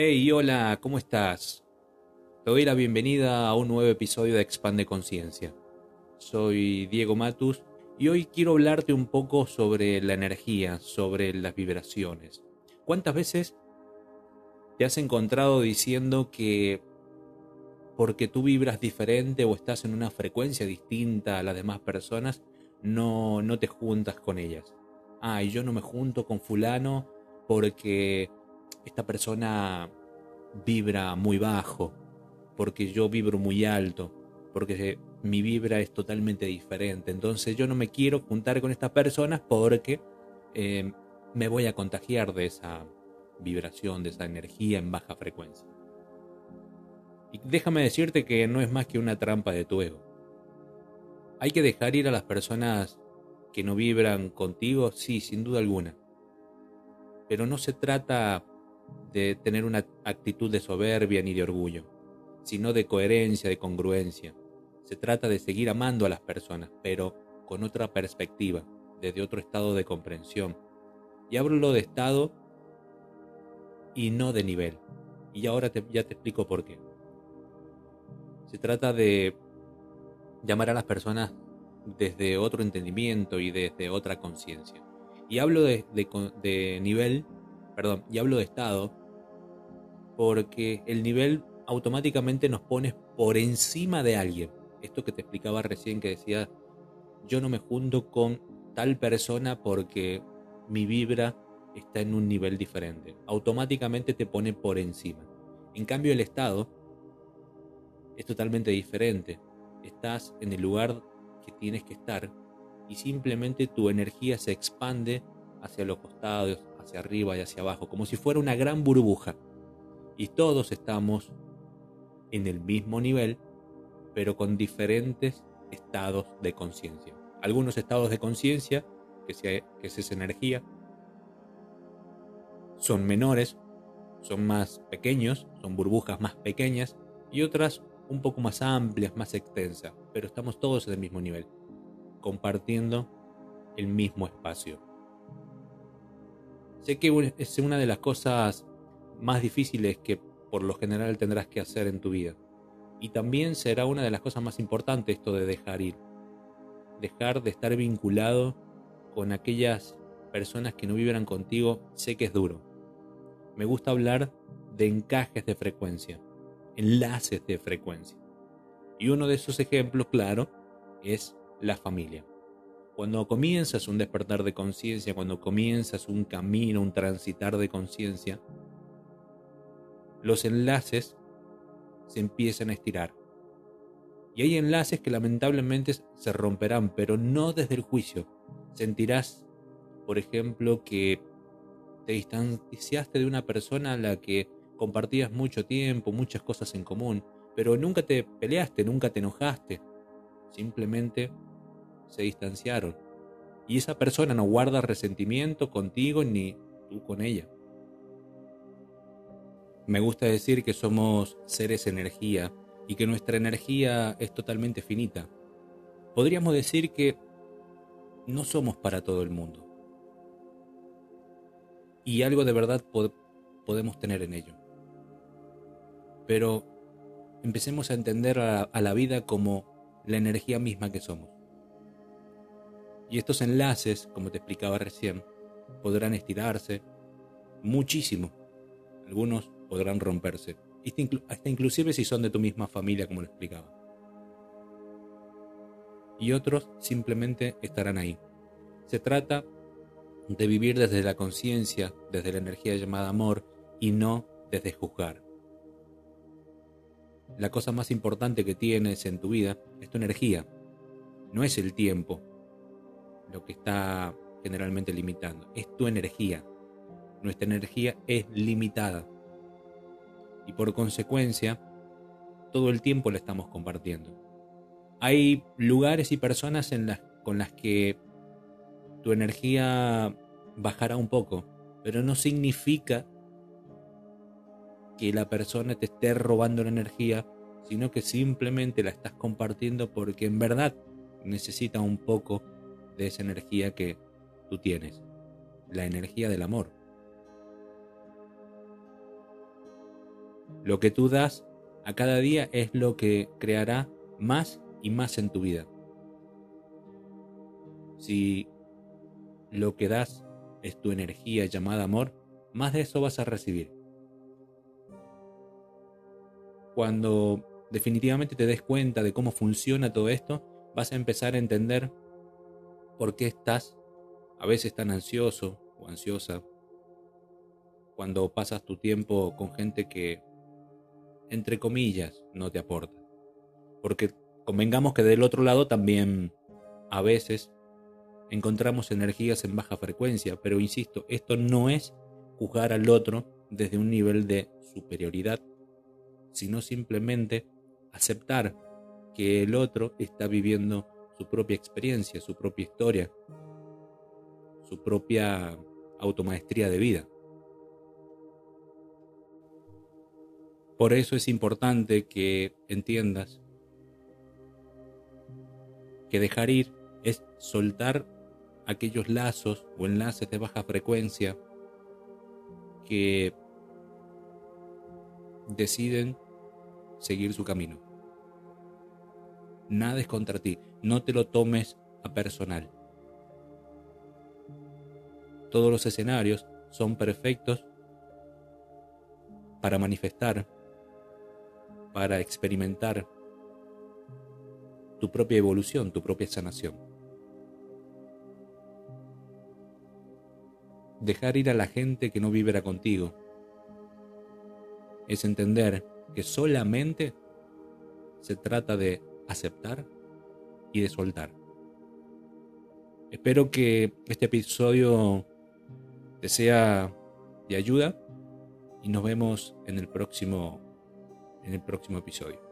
Hey, hola, ¿cómo estás? Te doy la bienvenida a un nuevo episodio de Expande Conciencia. Soy Diego Matus y hoy quiero hablarte un poco sobre la energía, sobre las vibraciones. ¿Cuántas veces te has encontrado diciendo que porque tú vibras diferente o estás en una frecuencia distinta a las demás personas, no, no te juntas con ellas? Ah, y yo no me junto con fulano porque esta persona vibra muy bajo, porque yo vibro muy alto, porque mi vibra es totalmente diferente. Entonces yo no me quiero juntar con estas personas porque eh, me voy a contagiar de esa vibración, de esa energía en baja frecuencia. Y déjame decirte que no es más que una trampa de tu ego. Hay que dejar ir a las personas que no vibran contigo, sí, sin duda alguna. Pero no se trata de tener una actitud de soberbia ni de orgullo, sino de coherencia, de congruencia. Se trata de seguir amando a las personas, pero con otra perspectiva, desde otro estado de comprensión. Y hablo de estado y no de nivel. Y ahora ya te explico por qué. Se trata de llamar a las personas desde otro entendimiento y desde otra conciencia. Y hablo de, de, nivel, perdón, y hablo de estado, porque el nivel automáticamente nos pone por encima de alguien. Esto que te explicaba recién que decía, yo no me junto con tal persona porque mi vibra está en un nivel diferente. Automáticamente te pone por encima. En cambio el estado es totalmente diferente. Estás en el lugar que tienes que estar y simplemente tu energía se expande hacia los costados, hacia arriba y hacia abajo, como si fuera una gran burbuja. Y todos estamos en el mismo nivel, pero con diferentes estados de conciencia. Algunos estados de conciencia, que, que es esa energía, son menores, son más pequeños, son burbujas más pequeñas, y otras un poco más amplias, más extensas, pero estamos todos en el mismo nivel, compartiendo el mismo espacio. Sé que es una de las cosas más difíciles que por lo general tendrás que hacer en tu vida. Y también será una de las cosas más importantes esto de dejar ir. Dejar de estar vinculado con aquellas personas que no vibran contigo, sé que es duro. Me gusta hablar de encajes de frecuencia enlaces de frecuencia. Y uno de esos ejemplos, claro, es la familia. Cuando comienzas un despertar de conciencia, cuando comienzas un camino, un transitar de conciencia, los enlaces se empiezan a estirar. Y hay enlaces que lamentablemente se romperán, pero no desde el juicio. Sentirás, por ejemplo, que te distanciaste de una persona a la que compartías mucho tiempo, muchas cosas en común, pero nunca te peleaste, nunca te enojaste. Simplemente se distanciaron. Y esa persona no guarda resentimiento contigo ni tú con ella. Me gusta decir que somos seres energía y que nuestra energía es totalmente finita. Podríamos decir que no somos para todo el mundo. Y algo de verdad podemos tener en ello pero empecemos a entender a, la vida como la energía misma que somos. Y estos enlaces, como te explicaba recién, podrán estirarse muchísimo. Algunos podrán romperse, hasta inclusive si son de tu misma familia, como lo explicaba. Y otros simplemente estarán ahí. Se trata de vivir desde la conciencia, desde la energía llamada amor, y no desde juzgar la cosa más importante que tienes en tu vida es tu energía. No es el tiempo lo que está generalmente limitando, es tu energía. Nuestra energía es limitada. Y por consecuencia, todo el tiempo la estamos compartiendo. Hay lugares y personas en las, con las que tu energía bajará un poco, pero no significa que la persona te esté robando la energía, sino que simplemente la estás compartiendo porque en verdad necesita un poco de esa energía que tú tienes, la energía del amor. Lo que tú das a cada día es lo que creará más y más en tu vida. Si lo que das es tu energía llamada amor, más de eso vas a recibir. Cuando definitivamente te des cuenta de cómo funciona todo esto, vas a empezar a entender por qué estás a veces tan ansioso o ansiosa cuando pasas tu tiempo con gente que, entre comillas, no te aporta. Porque convengamos que del otro lado también a veces encontramos energías en baja frecuencia, pero insisto, esto no es juzgar al otro desde un nivel de superioridad, sino simplemente aceptar que el otro está viviendo su propia experiencia, su propia historia, su propia automaestría de vida. Por eso es importante que entiendas que dejar ir es soltar aquellos lazos o enlaces de baja frecuencia que deciden seguir su camino. Nada es contra ti, no te lo tomes a personal. Todos los escenarios son perfectos para manifestar para experimentar tu propia evolución, tu propia sanación. Dejar ir a la gente que no vibra contigo es entender que solamente se trata de aceptar y de soltar. Espero que este episodio te sea de ayuda y nos vemos en el próximo en el próximo episodio.